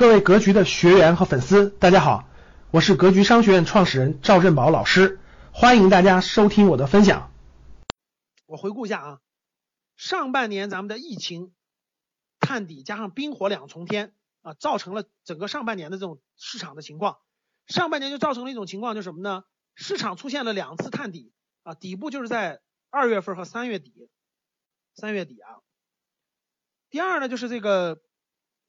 各位格局的学员和粉丝，大家好，我是格局商学院创始人赵振宝老师，欢迎大家收听我的分享。我回顾一下啊，上半年咱们的疫情探底加上冰火两重天啊，造成了整个上半年的这种市场的情况。上半年就造成了一种情况，就是什么呢？市场出现了两次探底啊，底部就是在二月份和三月底，三月底啊。第二呢，就是这个。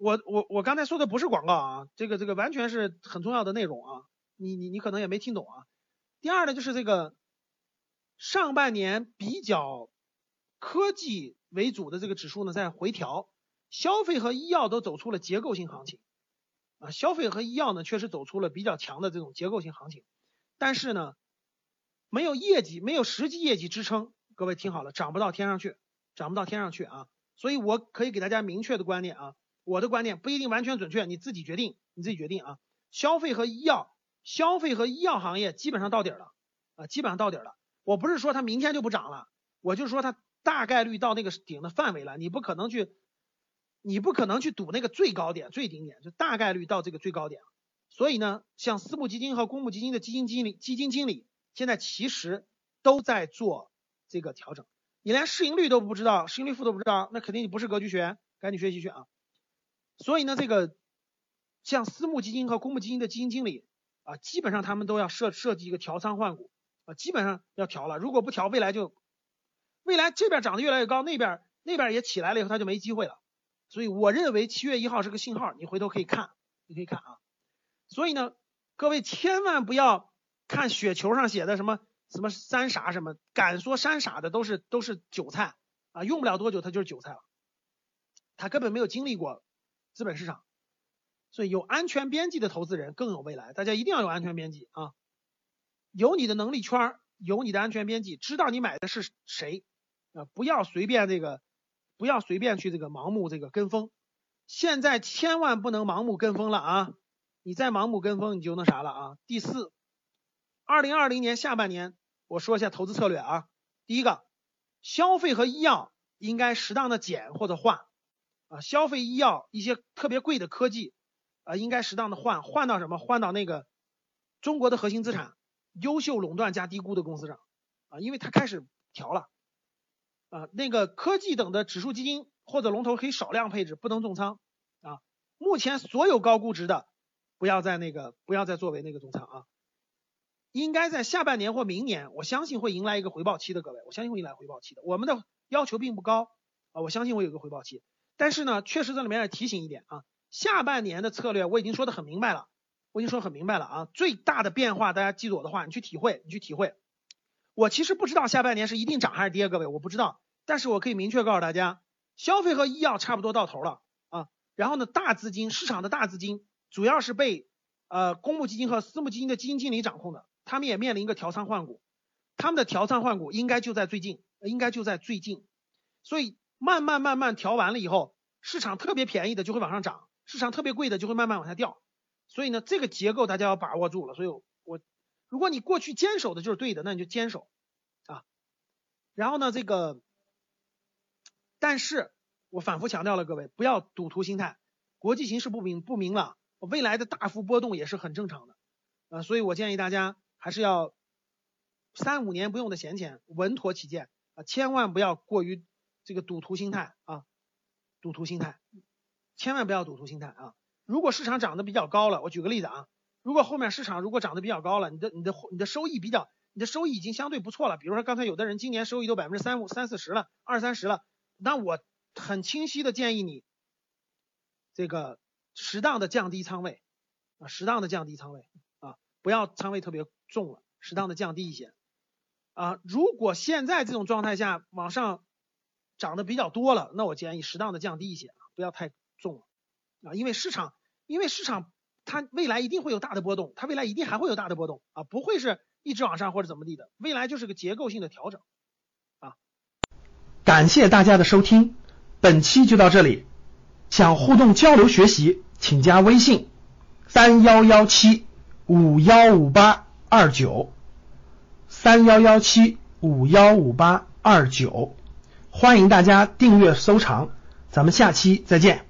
我我我刚才说的不是广告啊，这个这个完全是很重要的内容啊，你你你可能也没听懂啊。第二呢，就是这个上半年比较科技为主的这个指数呢在回调，消费和医药都走出了结构性行情啊，消费和医药呢确实走出了比较强的这种结构性行情，但是呢没有业绩，没有实际业绩支撑，各位听好了，涨不到天上去，涨不到天上去啊，所以我可以给大家明确的观念啊。我的观点不一定完全准确，你自己决定，你自己决定啊。消费和医药，消费和医药行业基本上到底了啊，基本上到底了。我不是说它明天就不涨了，我就说它大概率到那个顶的范围了，你不可能去，你不可能去赌那个最高点、最顶点，就大概率到这个最高点。所以呢，像私募基金和公募基金的基金经理、基金经理现在其实都在做这个调整。你连市盈率都不知道，市盈率负都不知道，那肯定你不是格局学员，赶紧学习去啊。所以呢，这个像私募基金和公募基金的基金经理啊，基本上他们都要设设计一个调仓换股啊，基本上要调了。如果不调，未来就未来这边涨得越来越高，那边那边也起来了以后，他就没机会了。所以我认为七月一号是个信号，你回头可以看，你可以看啊。所以呢，各位千万不要看雪球上写的什么什么三傻什么，敢说三傻的都是都是韭菜啊，用不了多久他就是韭菜了，他根本没有经历过。资本市场，所以有安全边际的投资人更有未来。大家一定要有安全边际啊，有你的能力圈，有你的安全边际，知道你买的是谁啊，不要随便这个，不要随便去这个盲目这个跟风。现在千万不能盲目跟风了啊！你再盲目跟风，你就那啥了啊。第四，二零二零年下半年，我说一下投资策略啊。第一个，消费和医药应该适当的减或者换。啊，消费医药一些特别贵的科技啊，应该适当的换，换到什么？换到那个中国的核心资产、优秀垄断加低估的公司上啊，因为它开始调了啊。那个科技等的指数基金或者龙头可以少量配置，不能重仓啊。目前所有高估值的，不要再那个，不要再作为那个重仓啊。应该在下半年或明年，我相信会迎来一个回报期的，各位，我相信会迎来回报期的。我们的要求并不高啊，我相信会有个回报期。但是呢，确实这里面要提醒一点啊，下半年的策略我已经说的很明白了，我已经说很明白了啊，最大的变化大家记住我的话，你去体会，你去体会。我其实不知道下半年是一定涨还是跌，各位我不知道，但是我可以明确告诉大家，消费和医药差不多到头了啊。然后呢，大资金市场的大资金主要是被呃公募基金和私募基金的基金经理掌控的，他们也面临一个调仓换股，他们的调仓换股应该就在最近，应该就在最近，所以。慢慢慢慢调完了以后，市场特别便宜的就会往上涨，市场特别贵的就会慢慢往下掉。所以呢，这个结构大家要把握住了。所以，我如果你过去坚守的就是对的，那你就坚守啊。然后呢，这个，但是我反复强调了，各位不要赌徒心态。国际形势不明不明朗，未来的大幅波动也是很正常的啊。所以我建议大家还是要三五年不用的闲钱，稳妥起见啊，千万不要过于。这个赌徒心态啊，赌徒心态，千万不要赌徒心态啊！如果市场涨得比较高了，我举个例子啊，如果后面市场如果涨得比较高了，你的你的你的收益比较，你的收益已经相对不错了，比如说刚才有的人今年收益都百分之三五三四十了，二三十了，那我很清晰的建议你，这个适当的降低仓位啊，适当的降低仓位啊，不要仓位特别重了，适当的降低一些啊。如果现在这种状态下往上。涨得比较多了，那我建议适当的降低一些，不要太重了啊，因为市场，因为市场它未来一定会有大的波动，它未来一定还会有大的波动啊，不会是一直往上或者怎么地的，未来就是个结构性的调整啊。感谢大家的收听，本期就到这里，想互动交流学习，请加微信三幺幺七五幺五八二九三幺幺七五幺五八二九。欢迎大家订阅收藏，咱们下期再见。